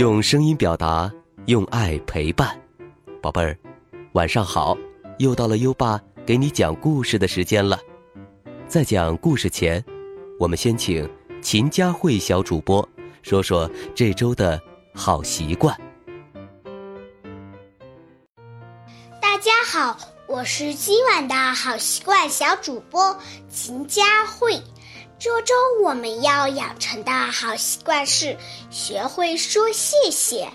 用声音表达，用爱陪伴，宝贝儿，晚上好！又到了优爸给你讲故事的时间了。在讲故事前，我们先请秦佳慧小主播说说这周的好习惯。大家好，我是今晚的好习惯小主播秦佳慧。这周我们要养成的好习惯是学会说谢谢。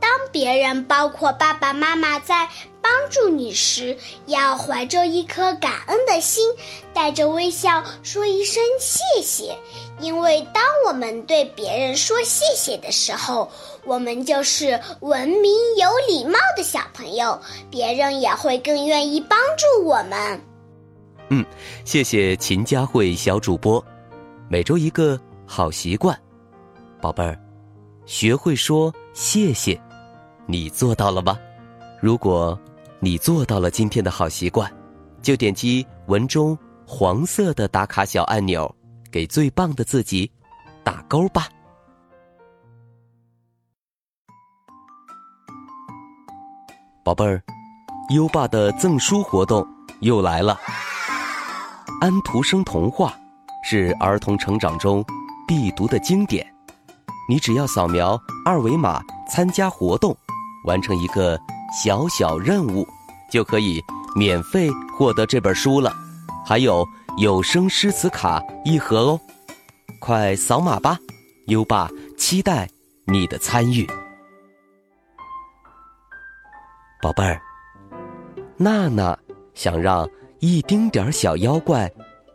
当别人，包括爸爸妈妈，在帮助你时，要怀着一颗感恩的心，带着微笑说一声谢谢。因为当我们对别人说谢谢的时候，我们就是文明有礼貌的小朋友，别人也会更愿意帮助我们。嗯，谢谢秦佳慧小主播。每周一个好习惯，宝贝儿，学会说谢谢，你做到了吗？如果你做到了今天的好习惯，就点击文中黄色的打卡小按钮，给最棒的自己打勾吧。宝贝儿，优爸的赠书活动又来了，安徒生童话。是儿童成长中必读的经典，你只要扫描二维码参加活动，完成一个小小任务，就可以免费获得这本书了，还有有声诗词卡一盒哦！快扫码吧，优爸期待你的参与。宝贝儿，娜娜想让一丁点儿小妖怪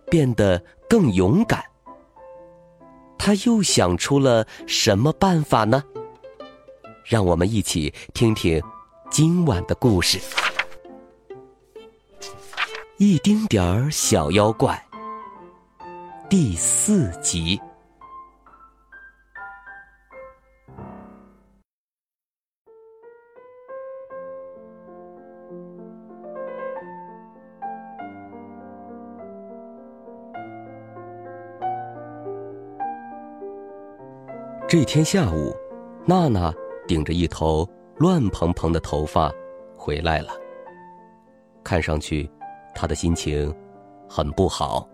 变得。更勇敢，他又想出了什么办法呢？让我们一起听听今晚的故事。一丁点儿小妖怪，第四集。这天下午，娜娜顶着一头乱蓬蓬的头发回来了。看上去，她的心情很不好。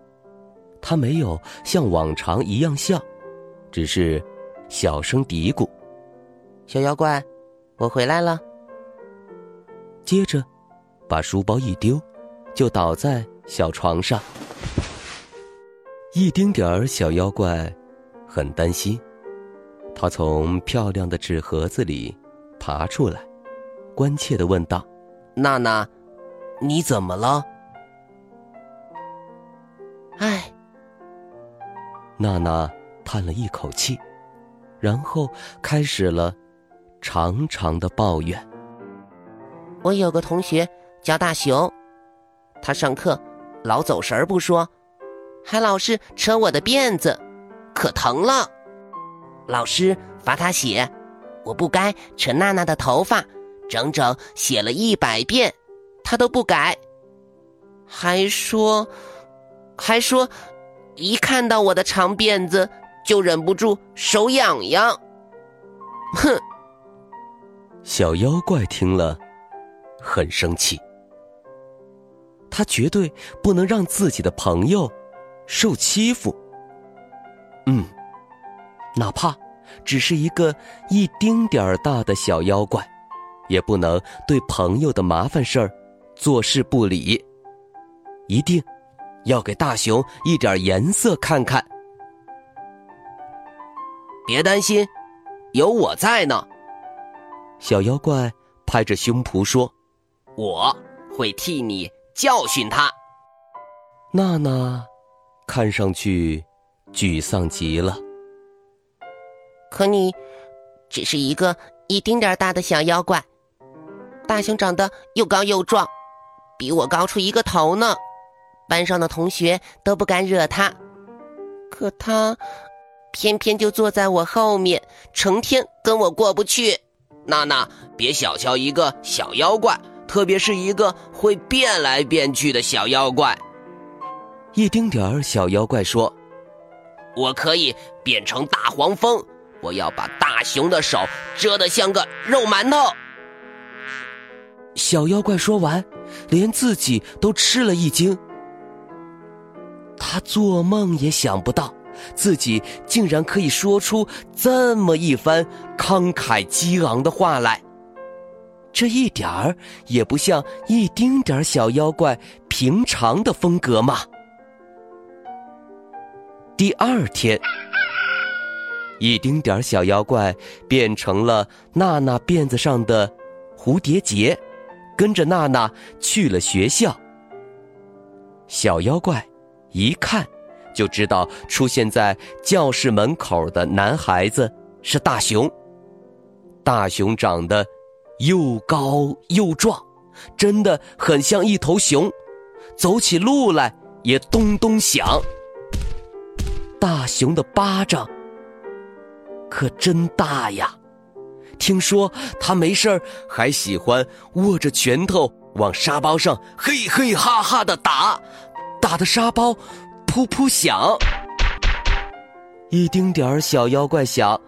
她没有像往常一样笑，只是小声嘀咕：“小妖怪，我回来了。”接着，把书包一丢，就倒在小床上。一丁点儿小妖怪很担心。他从漂亮的纸盒子里爬出来，关切的问道：“娜娜，你怎么了？”唉，娜娜叹了一口气，然后开始了长长的抱怨：“我有个同学叫大熊，他上课老走神儿不说，还老是扯我的辫子，可疼了。”老师罚他写，我不该扯娜娜的头发，整整写了一百遍，他都不改，还说，还说，一看到我的长辫子就忍不住手痒痒。哼！小妖怪听了，很生气，他绝对不能让自己的朋友受欺负。嗯。哪怕只是一个一丁点儿大的小妖怪，也不能对朋友的麻烦事儿坐视不理。一定要给大熊一点颜色看看。别担心，有我在呢。小妖怪拍着胸脯说：“我会替你教训他。”娜娜看上去沮丧极了。可你，只是一个一丁点儿大的小妖怪。大熊长得又高又壮，比我高出一个头呢。班上的同学都不敢惹他，可他偏偏就坐在我后面，成天跟我过不去。娜娜，别小瞧一个小妖怪，特别是一个会变来变去的小妖怪。一丁点儿小妖怪说：“我可以变成大黄蜂。”我要把大熊的手遮得像个肉馒头。小妖怪说完，连自己都吃了一惊。他做梦也想不到，自己竟然可以说出这么一番慷慨激昂的话来。这一点儿也不像一丁点儿小妖怪平常的风格嘛。第二天，一丁点儿小妖怪变成了娜娜辫子上的蝴蝶结。跟着娜娜去了学校。小妖怪一看就知道出现在教室门口的男孩子是大熊。大熊长得又高又壮，真的很像一头熊，走起路来也咚咚响。大熊的巴掌可真大呀！听说他没事儿还喜欢握着拳头往沙包上嘿嘿哈哈的打，打的沙包噗噗响。一丁点儿小妖怪想：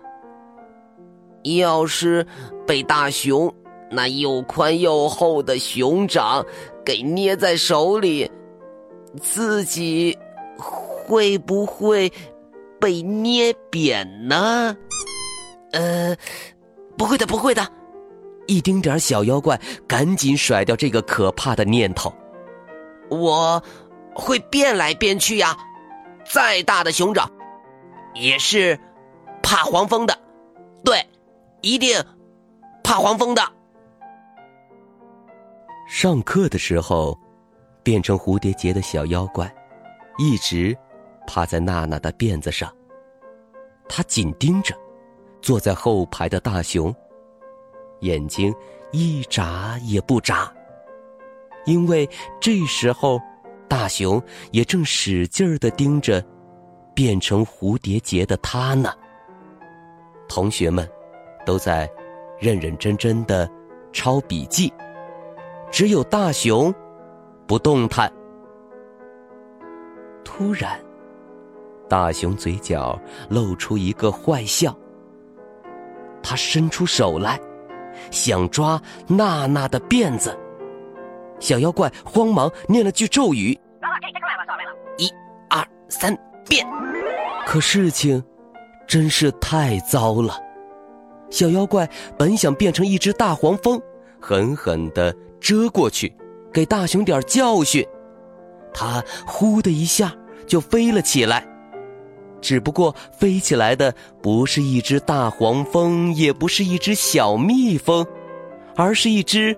要是被大熊那又宽又厚的熊掌给捏在手里，自己会不会被捏扁呢？呃。不会的，不会的！一丁点小妖怪赶紧甩掉这个可怕的念头。我会变来变去呀，再大的熊掌也是怕黄蜂的。对，一定怕黄蜂的。上课的时候，变成蝴蝶结的小妖怪一直趴在娜娜的辫子上，他紧盯着。坐在后排的大熊，眼睛一眨也不眨，因为这时候大熊也正使劲儿的盯着变成蝴蝶结的他呢。同学们都在认认真真的抄笔记，只有大熊不动弹。突然，大熊嘴角露出一个坏笑。他伸出手来，想抓娜娜的辫子。小妖怪慌忙念了句咒语：“一、二、三，变！”可事情真是太糟了。小妖怪本想变成一只大黄蜂，狠狠的遮过去，给大熊点教训。他呼的一下就飞了起来。只不过飞起来的不是一只大黄蜂，也不是一只小蜜蜂，而是一只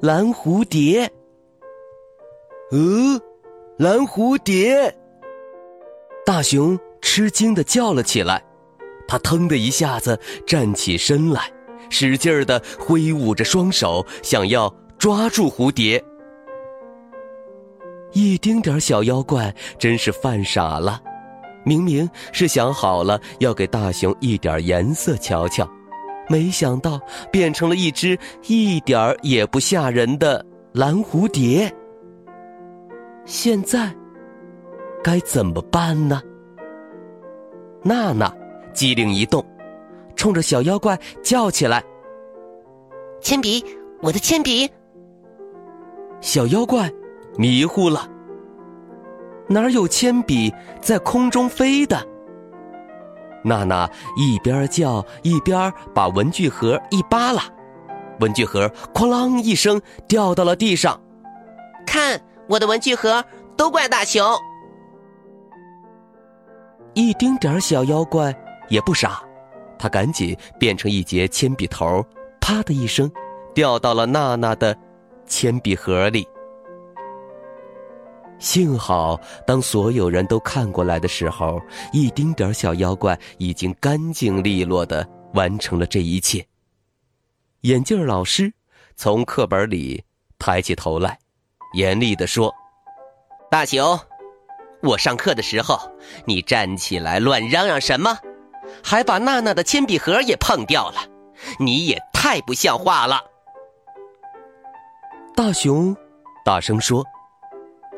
蓝蝴蝶。呃，蓝蝴蝶！大熊吃惊的叫了起来，他腾的一下子站起身来，使劲儿的挥舞着双手，想要抓住蝴蝶。一丁点儿小妖怪真是犯傻了。明明是想好了要给大熊一点颜色瞧瞧，没想到变成了一只一点儿也不吓人的蓝蝴蝶。现在该怎么办呢？娜娜机灵一动，冲着小妖怪叫起来：“铅笔，我的铅笔！”小妖怪迷糊了。哪有铅笔在空中飞的？娜娜一边叫一边把文具盒一扒拉，文具盒哐啷一声掉到了地上。看我的文具盒，都怪大熊！一丁点儿小妖怪也不傻，他赶紧变成一截铅笔头，啪的一声掉到了娜娜的铅笔盒里。幸好，当所有人都看过来的时候，一丁点小妖怪已经干净利落的完成了这一切。眼镜老师从课本里抬起头来，严厉的说：“大熊，我上课的时候，你站起来乱嚷嚷什么？还把娜娜的铅笔盒也碰掉了，你也太不像话了。”大熊大声说。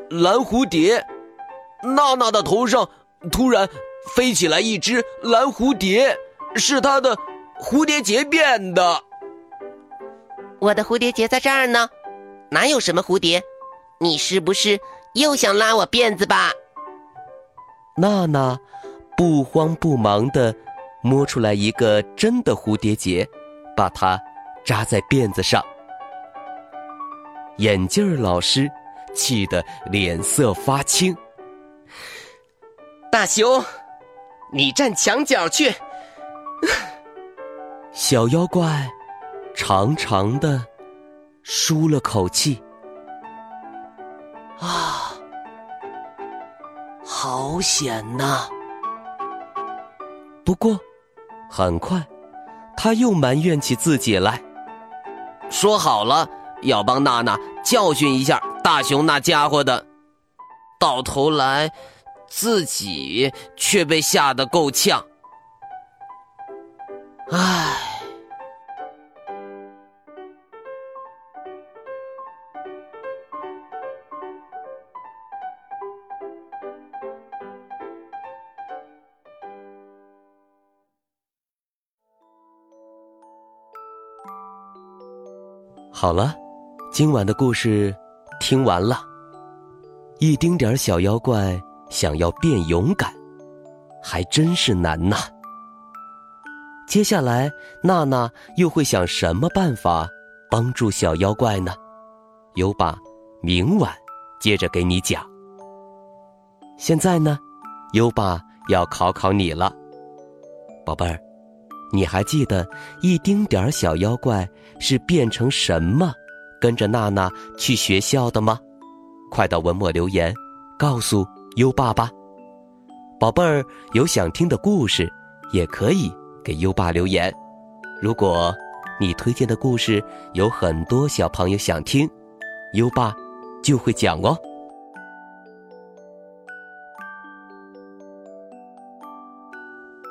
蓝蝴蝶，娜娜的头上突然飞起来一只蓝蝴蝶，是她的蝴蝶结变的。我的蝴蝶结在这儿呢，哪有什么蝴蝶？你是不是又想拉我辫子吧？娜娜不慌不忙的摸出来一个真的蝴蝶结，把它扎在辫子上。眼镜儿老师气得脸色发青。大熊，你站墙角去。小妖怪长长的舒了口气。啊，好险呐！不过，很快他又埋怨起自己来。说好了要帮娜娜教训一下大熊那家伙的，到头来自己却被吓得够呛。唉。好了，今晚的故事听完了。一丁点儿小妖怪想要变勇敢，还真是难呐。接下来，娜娜又会想什么办法帮助小妖怪呢？优爸明晚接着给你讲。现在呢，优爸要考考你了，宝贝儿。你还记得一丁点儿小妖怪是变成什么，跟着娜娜去学校的吗？快到文末留言，告诉优爸吧。宝贝儿有想听的故事，也可以给优爸留言。如果你推荐的故事有很多小朋友想听，优爸就会讲哦。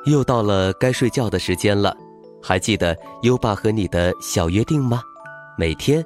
又到了该睡觉的时间了，还记得优爸和你的小约定吗？每天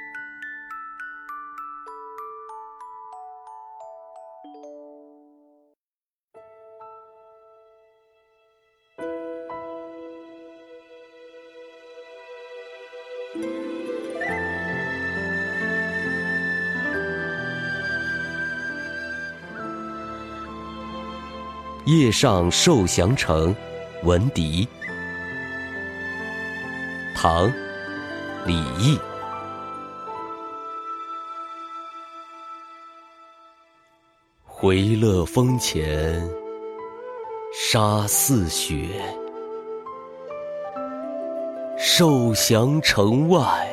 夜上受降城，闻笛。唐·李益。回乐峰前沙似雪，受降城外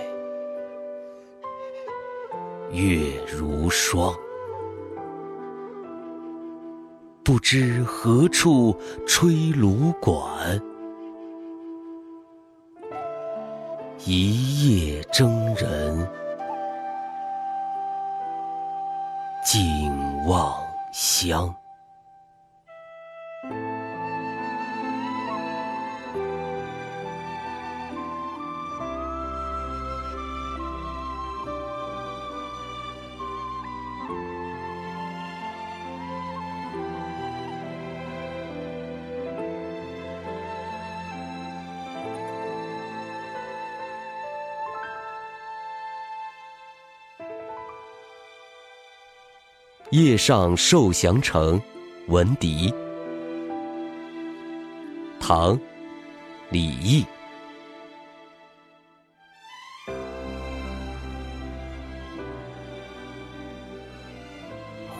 月如霜。不知何处吹芦管，一夜征人尽望乡。夜上受降城，闻笛。唐·李益。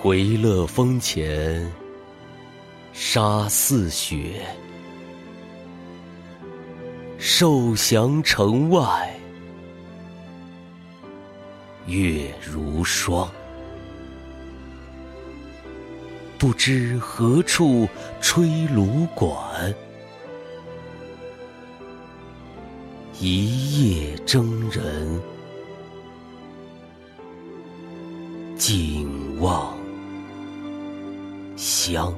回乐峰前沙似雪，受降城外月如霜。不知何处吹芦管，一夜征人尽望乡。